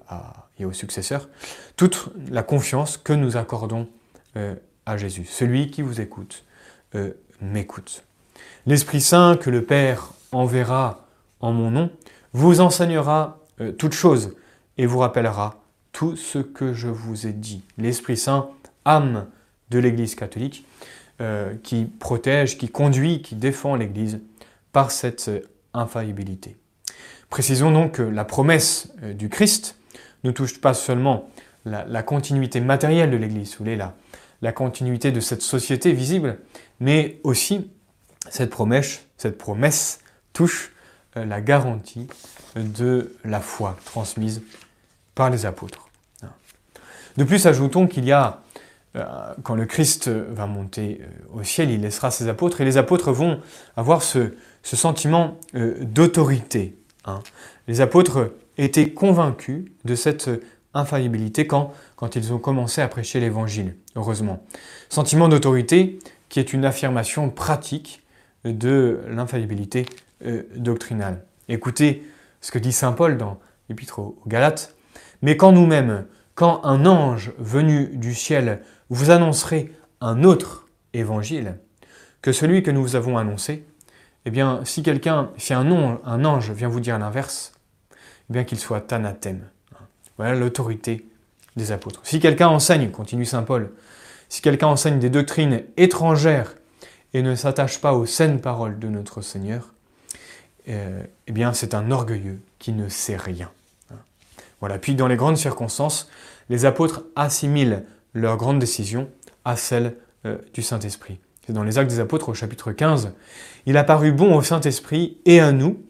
aux successeurs, toute la confiance que nous accordons euh, à Jésus. Celui qui vous écoute euh, m'écoute. L'Esprit Saint que le Père enverra en mon nom vous enseignera euh, toute chose et vous rappellera tout ce que je vous ai dit. L'Esprit Saint, âme de l'Église catholique, euh, qui protège, qui conduit, qui défend l'Église par cette infaillibilité. Précisons donc que la promesse euh, du Christ ne touche pas seulement la, continuité matérielle de l'Église, vous la, la continuité de cette société visible, mais aussi cette promesse, cette promesse touche euh, la garantie de la foi transmise par les apôtres. De plus, ajoutons qu'il y a, euh, quand le Christ va monter euh, au ciel, il laissera ses apôtres, et les apôtres vont avoir ce, sentiment d'autorité. Hein. Les apôtres étaient convaincus de cette infaillibilité quand, quand ils ont commencé à prêcher l'Évangile, heureusement. Sentiment d'autorité qui est une affirmation pratique de l'infaillibilité euh, doctrinale. Écoutez ce que dit Saint Paul dans l'Épître aux Galates. Mais quand nous-mêmes, quand un ange venu du ciel vous annoncerait un autre évangile que celui que nous vous avons annoncé, eh bien, si quelqu'un, si un, un ange vient vous dire l'inverse, eh bien qu'il soit anathème. Voilà l'autorité des apôtres. Si quelqu'un enseigne, continue Saint Paul, si quelqu'un enseigne des doctrines étrangères et ne s'attache pas aux saines paroles de notre Seigneur, eh bien c'est un orgueilleux qui ne sait rien. Voilà. Puis dans les grandes circonstances, les apôtres assimilent leurs grandes décisions à celles euh, du Saint-Esprit. C'est dans les Actes des Apôtres au chapitre 15. Il a paru bon au Saint-Esprit et à nous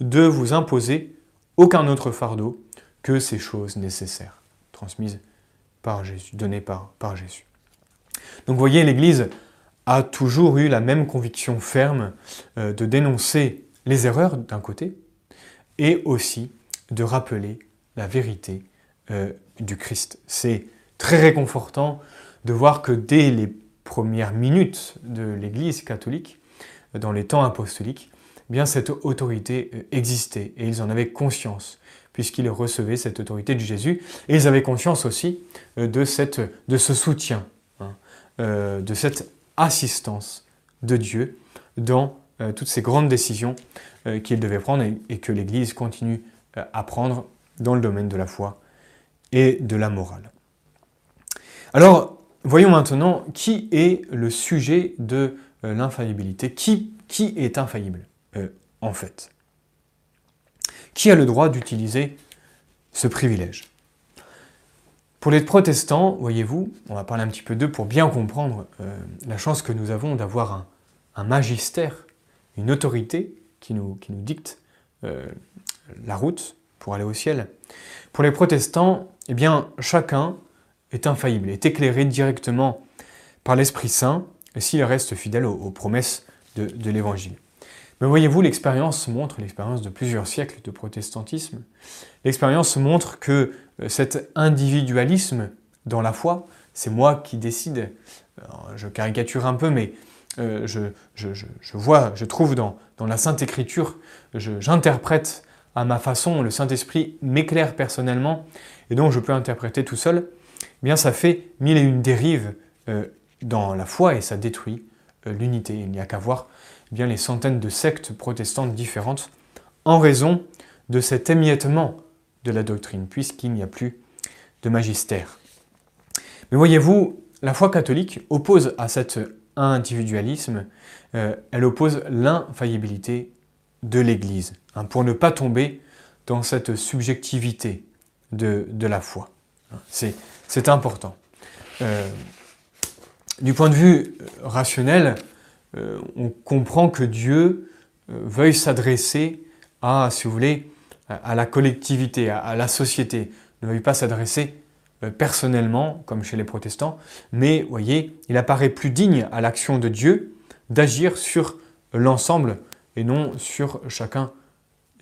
de vous imposer aucun autre fardeau que ces choses nécessaires, transmises par Jésus, données par, par Jésus. Donc vous voyez, l'Église a toujours eu la même conviction ferme euh, de dénoncer les erreurs d'un côté, et aussi de rappeler la vérité euh, du Christ. C'est très réconfortant de voir que dès les premières minutes de l'Église catholique, dans les temps apostoliques, eh bien cette autorité euh, existait et ils en avaient conscience puisqu'ils recevaient cette autorité de Jésus et ils avaient conscience aussi euh, de, cette, de ce soutien, hein, de cette assistance de Dieu dans euh, toutes ces grandes décisions euh, qu'il devait prendre et, que l'Église continue euh, à prendre dans le domaine de la foi et de la morale. Alors, voyons maintenant qui est le sujet de l'infaillibilité. Qui, est infaillible, en fait? Qui a le droit d'utiliser ce privilège? Pour les protestants, voyez-vous, on va parler un petit peu d'eux pour bien comprendre la chance que nous avons d'avoir un, magistère, une autorité qui nous, qui nous dicte euh, la route pour aller au ciel. Pour les protestants, eh bien, chacun est infaillible, est éclairé directement par l'Esprit Saint s'il reste fidèle aux, promesses de, l'Évangile. Mais voyez-vous, l'expérience montre, l'expérience de plusieurs siècles de protestantisme, l'expérience montre que euh, cet individualisme dans la foi, c'est moi qui décide. je caricature un peu, mais euh, je, vois, je trouve dans, la Sainte Écriture, j'interprète à ma façon, le Saint-Esprit m'éclaire personnellement, et donc je peux interpréter tout seul, eh bien ça fait mille et une dérives euh, dans la foi et ça détruit l'unité. Il n'y a qu'à voir eh bien les centaines de sectes protestantes différentes en raison de cet émiettement de la doctrine, puisqu'il n'y a plus de magistère. Mais voyez-vous, la foi catholique oppose à cet individualisme, euh, elle oppose l'infaillibilité de l'Église, hein, pour ne pas tomber dans cette subjectivité de, la foi. C'est important. Euh, du point de vue rationnel, euh, on comprend que Dieu veuille s'adresser à, si vous voulez, à la collectivité, à, la société, ne veuille pas s'adresser personnellement, comme chez les protestants, mais, voyez, il apparaît plus digne à l'action de Dieu d'agir sur l'ensemble et non sur chacun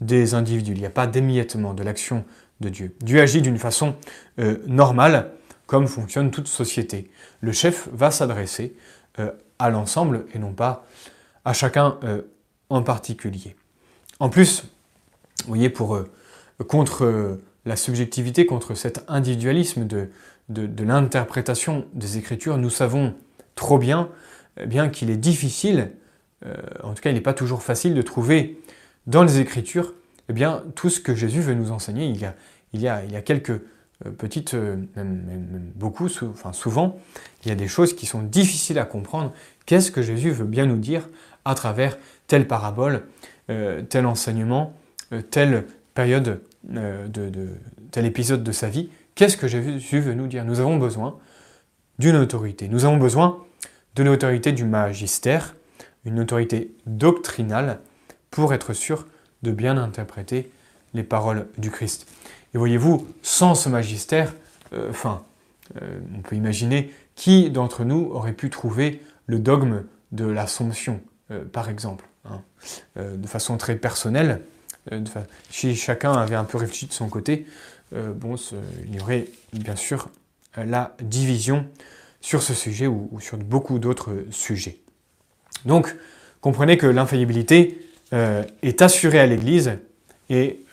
des individus. Il n'y a pas d'émiettement de l'action de Dieu. Dieu agit d'une façon euh, normale, comme fonctionne toute société. Le chef va s'adresser euh, à l'ensemble et non pas à chacun en particulier. En plus, vous voyez, pour, euh, contre euh, la subjectivité, contre cet individualisme de, l'interprétation des Écritures, nous savons trop bien, eh bien qu'il est difficile, euh, en tout cas il n'est pas toujours facile de trouver dans les Écritures eh bien, tout ce que Jésus veut nous enseigner. Il y a, il y a, il y quelques petites, même, beaucoup, souvent, il y a des choses qui sont difficiles à comprendre. Qu'est-ce que Jésus veut bien nous dire à travers telle parabole, tel enseignement euh, telle période, euh, de, tel épisode de sa vie, qu'est-ce que Jésus veut nous dire? Nous avons besoin d'une autorité. Nous avons besoin de l'autorité du magistère, une autorité doctrinale, pour être sûr de bien interpréter les paroles du Christ. Et voyez-vous, sans ce magistère, euh, enfin, on peut imaginer qui d'entre nous aurait pu trouver le dogme de l'Assomption, par exemple, hein, de façon très personnelle. Euh, si chacun avait un peu réfléchi de son côté, euh, bon, il y aurait bien sûr la division sur ce sujet ou, sur beaucoup d'autres sujets. Donc, comprenez que l'infaillibilité euh, est assurée à l'Église et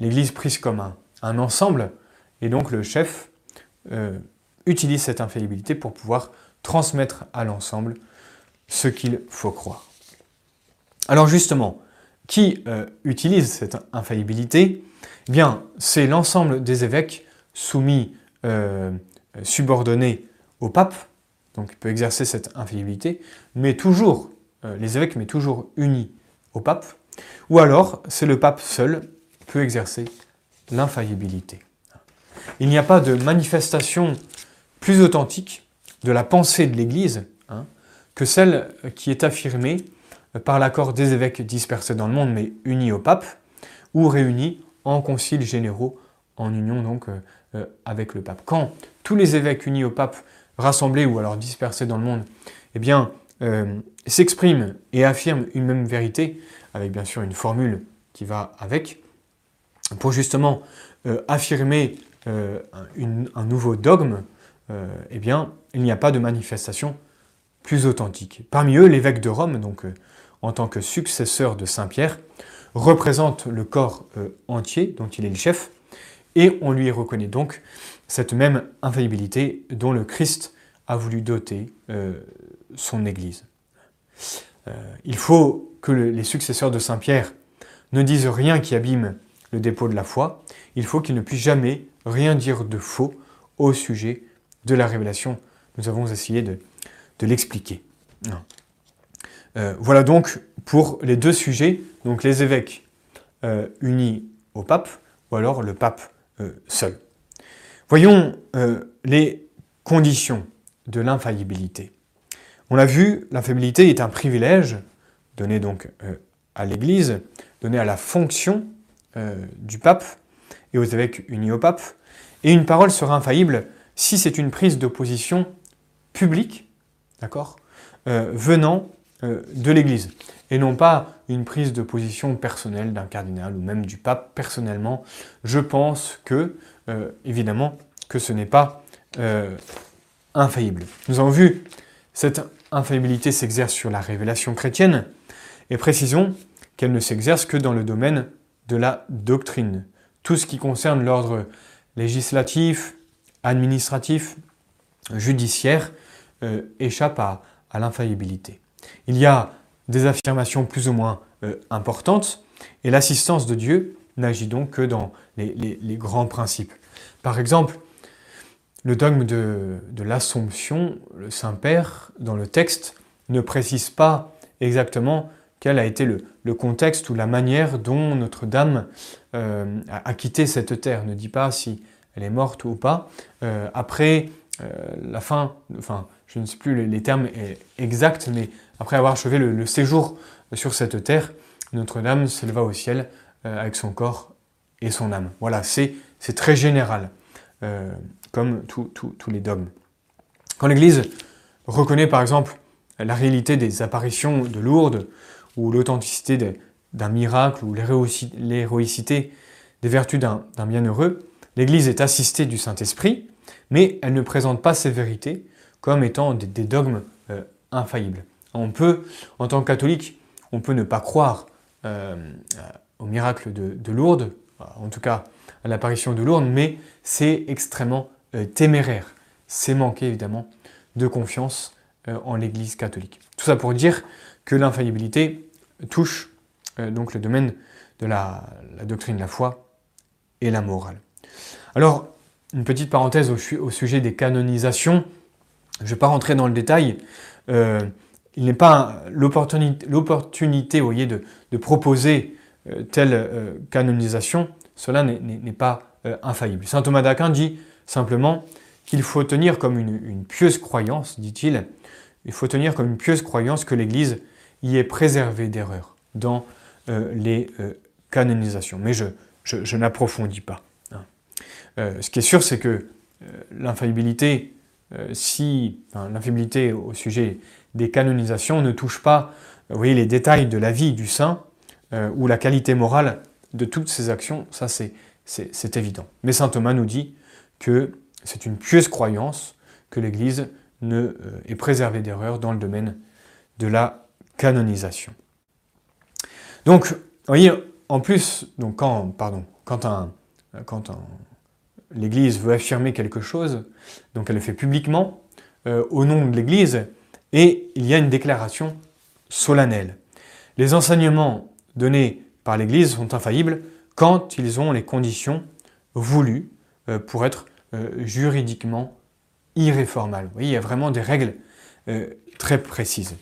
l'Église prise comme un, un, ensemble, et donc le chef utilise cette infaillibilité pour pouvoir transmettre à l'ensemble ce qu'il faut croire. Alors justement, qui euh, utilise cette infaillibilité eh Bien, c'est l'ensemble des évêques soumis, euh, subordonnés au pape, donc il peut exercer cette infaillibilité, mais toujours, euh, les évêques, mais toujours unis au pape, ou alors c'est le pape seul qui peut exercer l'infaillibilité. Il n'y a pas de manifestation plus authentique de la pensée de l'Église hein, que celle qui est affirmée par l'accord des évêques dispersés dans le monde, mais unis au pape, ou réunis en conciles généraux, en union donc euh, euh, avec le pape. Quand tous les évêques unis au pape, rassemblés ou alors dispersés dans le monde, eh bien, euh, s'expriment et affirment une même vérité, avec bien sûr une formule qui va avec, pour justement affirmer un nouveau dogme, eh bien, il n'y a pas de manifestation plus authentique. Parmi eux, l'évêque de Rome, donc en tant que successeur de Saint Pierre, représente le corps euh, entier dont il est le chef, et on lui reconnaît donc cette même infaillibilité dont le Christ a voulu doter euh, son Église. Euh, il faut que les successeurs de Saint Pierre ne disent rien qui abîme le dépôt de la foi, il faut qu'ils ne puissent jamais rien dire de faux au sujet de la révélation. Nous avons essayé de, l'expliquer. Euh, voilà donc pour les deux sujets, donc les évêques euh, unis au pape, ou alors le pape euh, seul. Voyons les conditions de l'infaillibilité. On l'a vu, l'infaillibilité est un privilège donné donc à l'Église, donné à la fonction du pape et aux évêques unis au pape, et une parole sera infaillible si c'est une prise d'opposition publique, d'accord, venant de l'Église, et non pas une prise de position personnelle d'un cardinal ou même du pape personnellement. Je pense que, euh, évidemment, que ce n'est pas euh, infaillible. Nous avons vu cette infaillibilité s'exerce sur la révélation chrétienne, et précisons qu'elle ne s'exerce que dans le domaine de la doctrine. Tout ce qui concerne l'ordre législatif, administratif, judiciaire, échappe à l'infaillibilité. Il y a des affirmations plus ou moins euh, importantes, et l'assistance de Dieu n'agit donc que dans les, grands principes. Par exemple, le dogme de, l'Assomption, le Saint-Père, dans le texte, ne précise pas exactement quel a été le, contexte ou la manière dont Notre-Dame euh, a, quitté cette terre. Ne dit pas si elle est morte ou pas. Euh, après la fin, enfin, je ne sais plus les, termes exacts, mais après avoir achevé le, séjour sur cette terre, Notre-Dame s'éleva au ciel euh, avec son corps et son âme. Voilà, c'est très général, euh, comme tous les dogmes. Quand l'Église reconnaît par exemple la réalité des apparitions de Lourdes, ou l'authenticité d'un miracle, ou l'héroïcité des vertus d'un bienheureux, l'Église est assistée du Saint-Esprit, mais elle ne présente pas ces vérités comme étant des, dogmes euh, infaillibles. On peut, en tant que catholique, on peut ne pas croire euh, au miracle de, Lourdes, en tout cas à l'apparition de Lourdes, mais c'est extrêmement euh, téméraire. C'est manquer évidemment de confiance en l'Église catholique. Tout ça pour dire que l'infaillibilité touche donc le domaine de la, doctrine de la foi et la morale. Alors, une petite parenthèse au, sujet des canonisations. Je ne vais pas rentrer dans le détail. Euh, il n'est pas l'opportunité de, proposer euh, telle euh, canonisation. Cela n'est pas infaillible. Saint Thomas d'Aquin dit simplement qu'il faut tenir comme une, pieuse croyance, dit-il, il faut tenir comme une pieuse croyance que l'Église y est préservée d'erreurs dans les canonisations. Mais je, n'approfondis pas. Euh, ce qui est sûr, c'est que euh, l'infaillibilité, euh, si l'infaillibilité au sujet des canonisations ne touche pas, les détails de la vie du saint ou la qualité morale de toutes ses actions, ça c'est évident. Mais saint Thomas nous dit que c'est une pieuse croyance que l'Église ne est préservée d'erreurs dans le domaine de la canonisation. Donc, vous voyez, en plus, quand, l'Église veut affirmer quelque chose, donc elle le fait publiquement, euh, au nom de l'Église, et il y a une déclaration solennelle. Les enseignements donnés par l'Église sont infaillibles quand ils ont les conditions voulues euh, pour être euh, juridiquement irréformables. Vous voyez, il y a vraiment des règles très précises.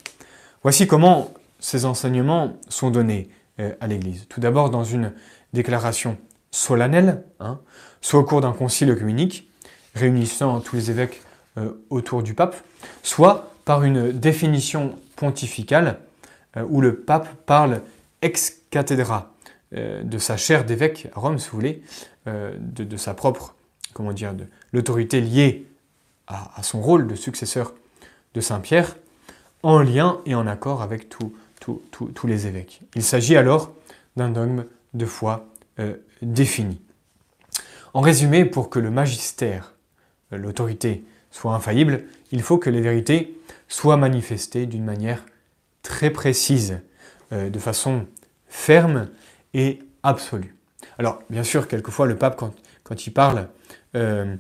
Voici comment ces enseignements sont donnés à l'Église. Tout d'abord dans une déclaration solennelle, hein, soit au cours d'un concile œcuménique, réunissant tous les évêques euh, autour du pape, soit par une définition pontificale euh, où le pape parle ex cathedra euh, de sa chaire d'évêque à Rome, si vous voulez, de, sa propre, comment dire, de l'autorité liée à, son rôle de successeur de Saint Pierre, en lien et en accord avec tous les évêques. Il s'agit alors d'un dogme de foi défini. En résumé, pour que le magistère, euh, l'autorité, soit infaillible, il faut que les vérités soient manifestées d'une manière très précise, euh, de façon ferme et absolue. Alors, bien sûr, quelquefois, le pape, quand, il parle, euh,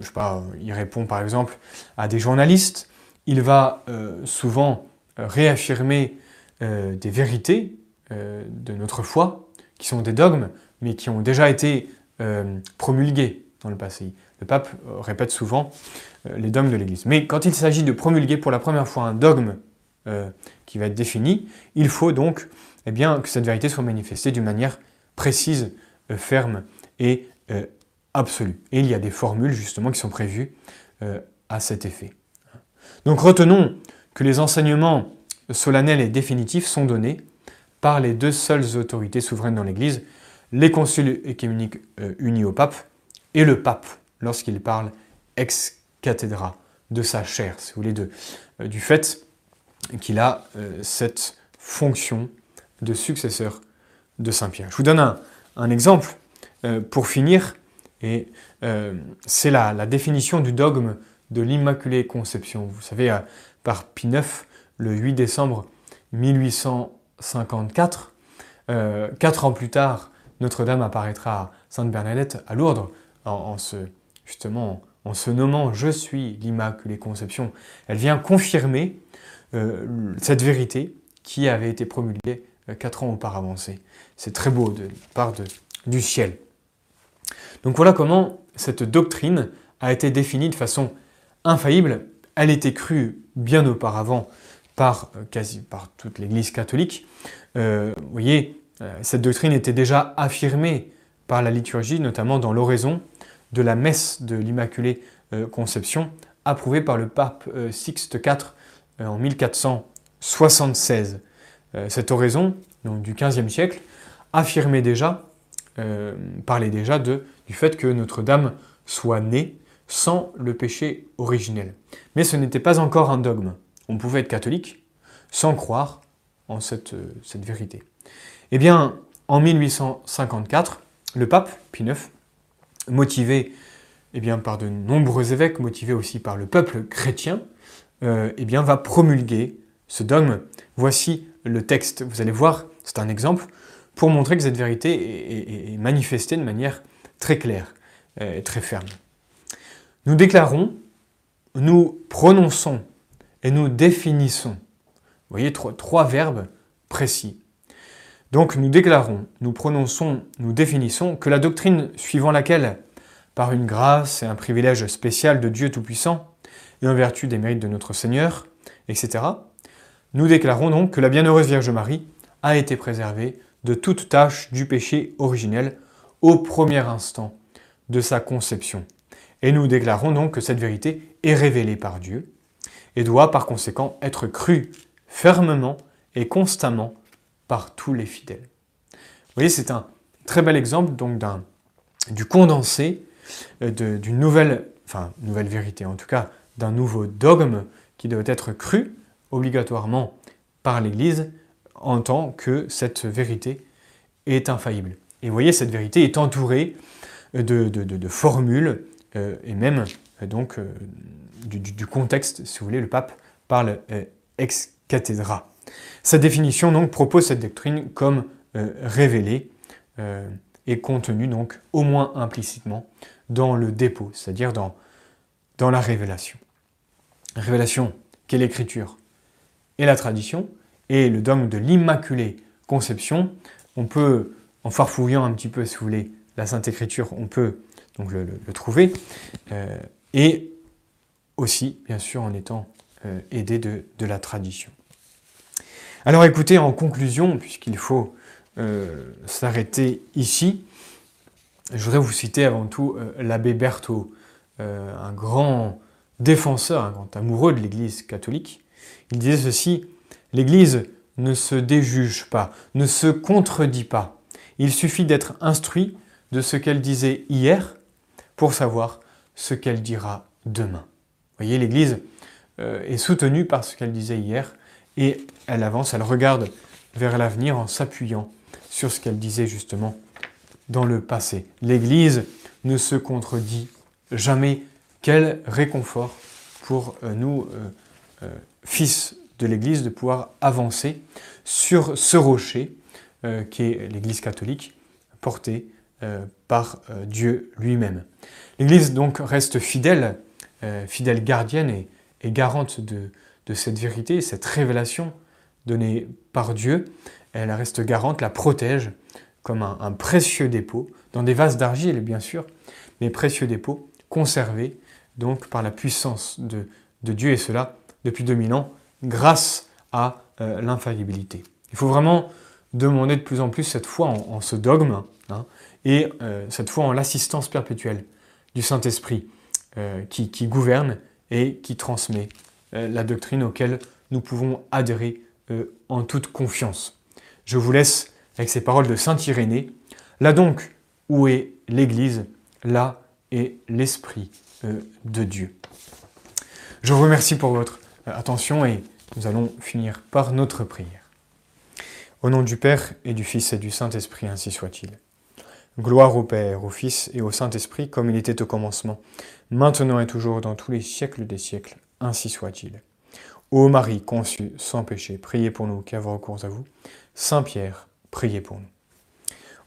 je sais pas, il répond par exemple à des journalistes, il va souvent réaffirmer des vérités de notre foi, qui sont des dogmes, mais qui ont déjà été euh, promulgués dans le passé. Le pape répète souvent les dogmes de l'Église. Mais quand il s'agit de promulguer pour la première fois un dogme qui va être défini, il faut donc eh bien, que cette vérité soit manifestée d'une manière précise, ferme et absolue. Et il y a des formules justement qui sont prévues à cet effet. Donc retenons que les enseignements solennels et définitifs sont donnés par les deux seules autorités souveraines dans l'Église, les conciles écuméniques euh, unis au pape et le pape lorsqu'il parle ex cathedra de sa chair, si vous voulez, euh, du fait qu'il a euh, cette fonction de successeur de Saint Pierre. Je vous donne un, exemple pour finir, et c'est la, définition du dogme de l'Immaculée Conception. Vous savez, par Pie IX, le 8 décembre 1854, quatre ans plus tard, notre-Dame apparaîtra à Sainte-Bernadette à Lourdes en, se, justement, en se nommant Je suis l'Immaculée Conception. Elle vient confirmer euh, cette vérité qui avait été promulguée euh, quatre ans auparavant. C'est très beau de part du ciel. Donc voilà comment cette doctrine a été définie de façon infaillible. Elle était crue bien auparavant par, euh, quasi, par toute l'Église catholique. vous voyez, cette doctrine était déjà affirmée par la liturgie, notamment dans l'oraison de la messe de l'Immaculée euh, Conception, approuvée par le pape euh, Sixte IV en 1476. Cette oraison, donc du XVe siècle, affirmait déjà, parlait déjà de, du fait que Notre-Dame soit née sans le péché originel. Mais ce n'était pas encore un dogme. On pouvait être catholique sans croire en cette, cette vérité. Eh bien, en 1854, le pape, Pie IX, motivé eh bien, par de nombreux évêques, motivé aussi par le peuple chrétien, euh, eh bien, va promulguer ce dogme. Voici le texte. Vous allez voir, c'est un exemple pour montrer que cette vérité est, manifestée de manière très claire euh, et très ferme. Nous déclarons, nous prononçons et nous définissons. Vous voyez, trois verbes précis. Donc nous déclarons, nous prononçons, nous définissons que la doctrine suivant laquelle, par une grâce et un privilège spécial de Dieu Tout-Puissant, et en vertu des mérites de notre Seigneur, etc., nous déclarons donc que la bienheureuse Vierge Marie a été préservée de toute tâche du péché originel au premier instant de sa conception. Et nous déclarons donc que cette vérité est révélée par Dieu et doit par conséquent être crue fermement et constamment par tous les fidèles. Vous voyez, c'est un très bel exemple donc d'un, du condensé euh, d'une nouvelle, enfin, nouvelle vérité, en tout cas d'un nouveau dogme qui doit être cru obligatoirement par l'Église en tant que cette vérité est infaillible. Et vous voyez, cette vérité est entourée de, formules euh, et même euh, donc du, du, contexte, si vous voulez, le pape parle ex cathedra. Sa définition donc propose cette doctrine comme euh, révélée euh, et contenue donc au moins implicitement dans le dépôt, c'est-à-dire dans, dans la révélation. Révélation qu'est l'écriture et la tradition, et le dogme de l'Immaculée Conception, on peut, en farfouillant un petit peu, si vous voulez, la Sainte Écriture, on peut donc le, trouver, euh, et aussi, bien sûr, en étant aidé de la tradition. Alors écoutez, en conclusion, puisqu'il faut euh, s'arrêter ici, je voudrais vous citer avant tout euh, l'abbé Berthaud, euh, un grand défenseur, un grand amoureux de l'Église catholique. Il disait ceci, l'Église ne se déjuge pas, ne se contredit pas. Il suffit d'être instruit de ce qu'elle disait hier pour savoir ce qu'elle dira demain. Vous voyez, l'Église est soutenue par ce qu'elle disait hier et elle avance, elle regarde vers l'avenir en s'appuyant sur ce qu'elle disait justement dans le passé. L'Église ne se contredit jamais. Quel réconfort pour euh, nous, euh, euh, fils de l'Église, de pouvoir avancer sur ce rocher qui est l'Église catholique, porté par Dieu lui-même. L'Église donc reste fidèle, fidèle gardienne et, garante de cette vérité, cette révélation donnée par Dieu, elle reste garante, la protège comme un, précieux dépôt, dans des vases d'argile bien sûr, mes précieux dépôts conservés donc par la puissance de, Dieu et cela depuis 2000 ans grâce à euh, l'infaillibilité. Il faut vraiment demander de plus en plus cette foi en, ce dogme hein, et euh, cette foi en l'assistance perpétuelle du Saint-Esprit euh, qui, gouverne et qui transmet la doctrine auquel nous pouvons adhérer en toute confiance. Je vous laisse avec ces paroles de Saint Irénée. Là donc où est l'Église, là est l'Esprit de Dieu. Je vous remercie pour votre attention et nous allons finir par notre prière. Au nom du Père et du Fils et du Saint-Esprit, ainsi soit-il. Gloire au Père, au Fils et au Saint-Esprit, comme il était au commencement, maintenant et toujours dans tous les siècles des siècles, ainsi soit-il. Ô Marie conçue sans péché, priez pour nous qui avons recours à vous. Saint Pierre, priez pour nous.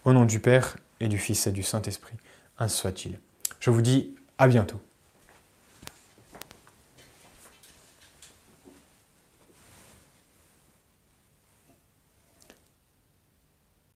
Au nom du Père et du Fils et du Saint-Esprit, ainsi soit-il. Je vous dis à bientôt.